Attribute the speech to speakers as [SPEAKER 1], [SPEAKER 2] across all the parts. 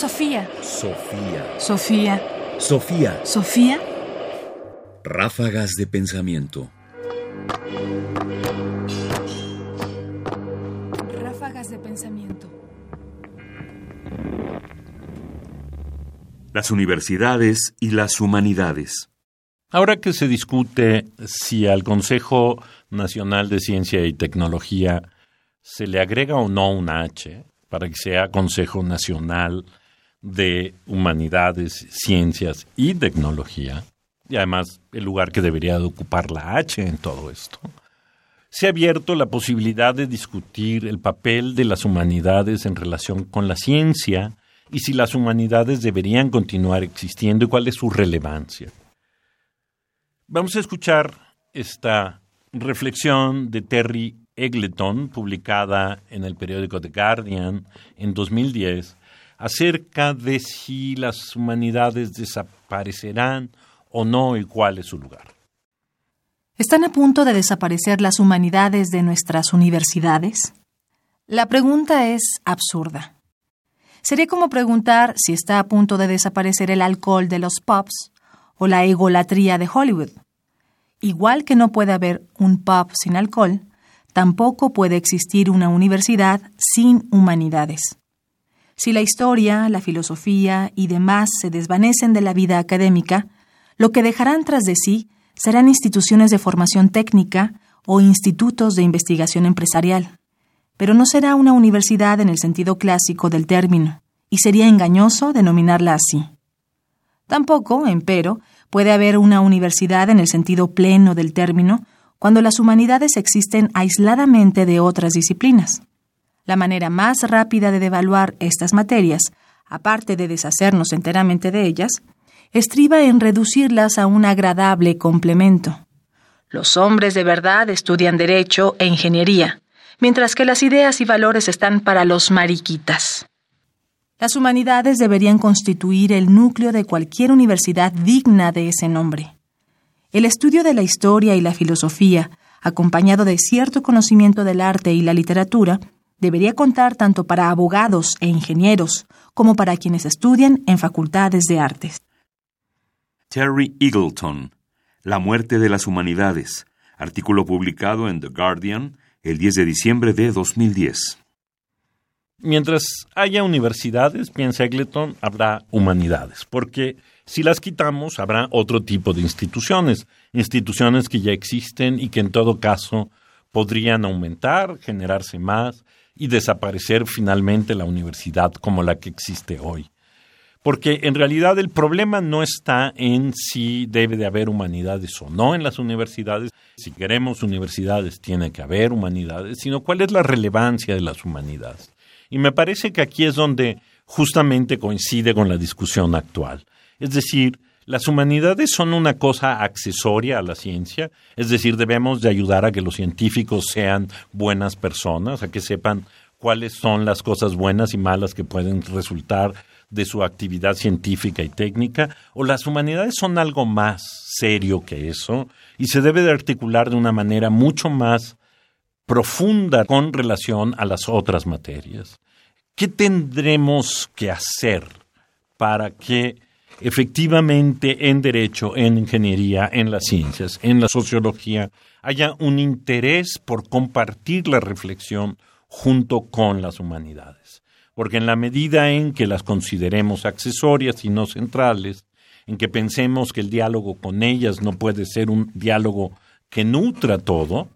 [SPEAKER 1] Sofía.
[SPEAKER 2] Sofía.
[SPEAKER 1] Sofía.
[SPEAKER 2] Sofía.
[SPEAKER 1] Sofía.
[SPEAKER 2] Ráfagas de pensamiento.
[SPEAKER 1] Ráfagas de pensamiento.
[SPEAKER 2] Las universidades y las humanidades.
[SPEAKER 3] Ahora que se discute si al Consejo Nacional de Ciencia y Tecnología se le agrega o no una H para que sea Consejo Nacional de Humanidades, Ciencias y Tecnología, y además el lugar que debería de ocupar la H en todo esto, se ha abierto la posibilidad de discutir el papel de las humanidades en relación con la ciencia y si las humanidades deberían continuar existiendo y cuál es su relevancia. Vamos a escuchar esta reflexión de Terry Egleton, publicada en el periódico The Guardian en 2010, acerca de si las humanidades desaparecerán o no y cuál es su lugar.
[SPEAKER 1] ¿Están a punto de desaparecer las humanidades de nuestras universidades? La pregunta es absurda. Sería como preguntar si está a punto de desaparecer el alcohol de los pubs o la egolatría de Hollywood. Igual que no puede haber un pub sin alcohol, tampoco puede existir una universidad sin humanidades. Si la historia, la filosofía y demás se desvanecen de la vida académica, lo que dejarán tras de sí serán instituciones de formación técnica o institutos de investigación empresarial. Pero no será una universidad en el sentido clásico del término, y sería engañoso denominarla así. Tampoco, empero, puede haber una universidad en el sentido pleno del término, cuando las humanidades existen aisladamente de otras disciplinas. La manera más rápida de devaluar estas materias, aparte de deshacernos enteramente de ellas, estriba en reducirlas a un agradable complemento. Los hombres de verdad estudian derecho e ingeniería, mientras que las ideas y valores están para los mariquitas. Las humanidades deberían constituir el núcleo de cualquier universidad digna de ese nombre. El estudio de la historia y la filosofía, acompañado de cierto conocimiento del arte y la literatura, debería contar tanto para abogados e ingenieros como para quienes estudian en facultades de artes.
[SPEAKER 2] Terry Eagleton, La muerte de las humanidades, artículo publicado en The Guardian el 10 de diciembre de 2010.
[SPEAKER 3] Mientras haya universidades, piensa Eagleton, habrá humanidades, porque si las quitamos, habrá otro tipo de instituciones, instituciones que ya existen y que en todo caso podrían aumentar, generarse más y desaparecer finalmente la universidad como la que existe hoy. Porque en realidad el problema no está en si debe de haber humanidades o no en las universidades. Si queremos universidades, tiene que haber humanidades, sino cuál es la relevancia de las humanidades. Y me parece que aquí es donde justamente coincide con la discusión actual. Es decir, las humanidades son una cosa accesoria a la ciencia, es decir, debemos de ayudar a que los científicos sean buenas personas, a que sepan cuáles son las cosas buenas y malas que pueden resultar de su actividad científica y técnica, o las humanidades son algo más serio que eso, y se debe de articular de una manera mucho más profunda con relación a las otras materias. ¿Qué tendremos que hacer para que efectivamente en derecho, en ingeniería, en las ciencias, en la sociología, haya un interés por compartir la reflexión junto con las humanidades. Porque en la medida en que las consideremos accesorias y no centrales, en que pensemos que el diálogo con ellas no puede ser un diálogo que nutra todo,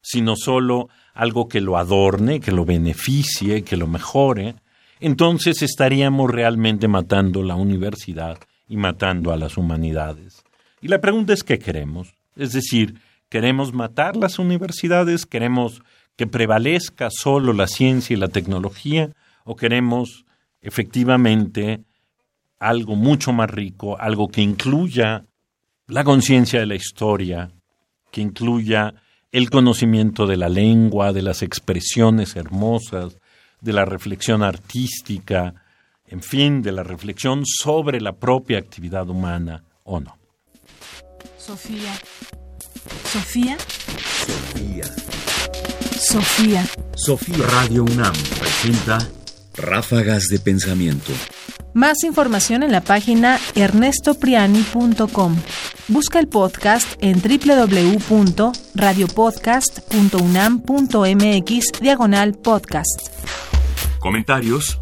[SPEAKER 3] sino solo algo que lo adorne, que lo beneficie, que lo mejore, entonces estaríamos realmente matando la universidad y matando a las humanidades. Y la pregunta es qué queremos. Es decir, ¿queremos matar las universidades? ¿Queremos que prevalezca solo la ciencia y la tecnología? ¿O queremos efectivamente algo mucho más rico, algo que incluya la conciencia de la historia, que incluya el conocimiento de la lengua, de las expresiones hermosas, de la reflexión artística, en fin, de la reflexión sobre la propia actividad humana o no.
[SPEAKER 1] Sofía. Sofía.
[SPEAKER 2] Sofía.
[SPEAKER 1] Sofía.
[SPEAKER 2] Sofía Radio UNAM presenta Ráfagas de pensamiento.
[SPEAKER 1] Más información en la página ernestopriani.com. Busca el podcast en www.radiopodcast.unam.mx diagonal podcast.
[SPEAKER 2] Comentarios: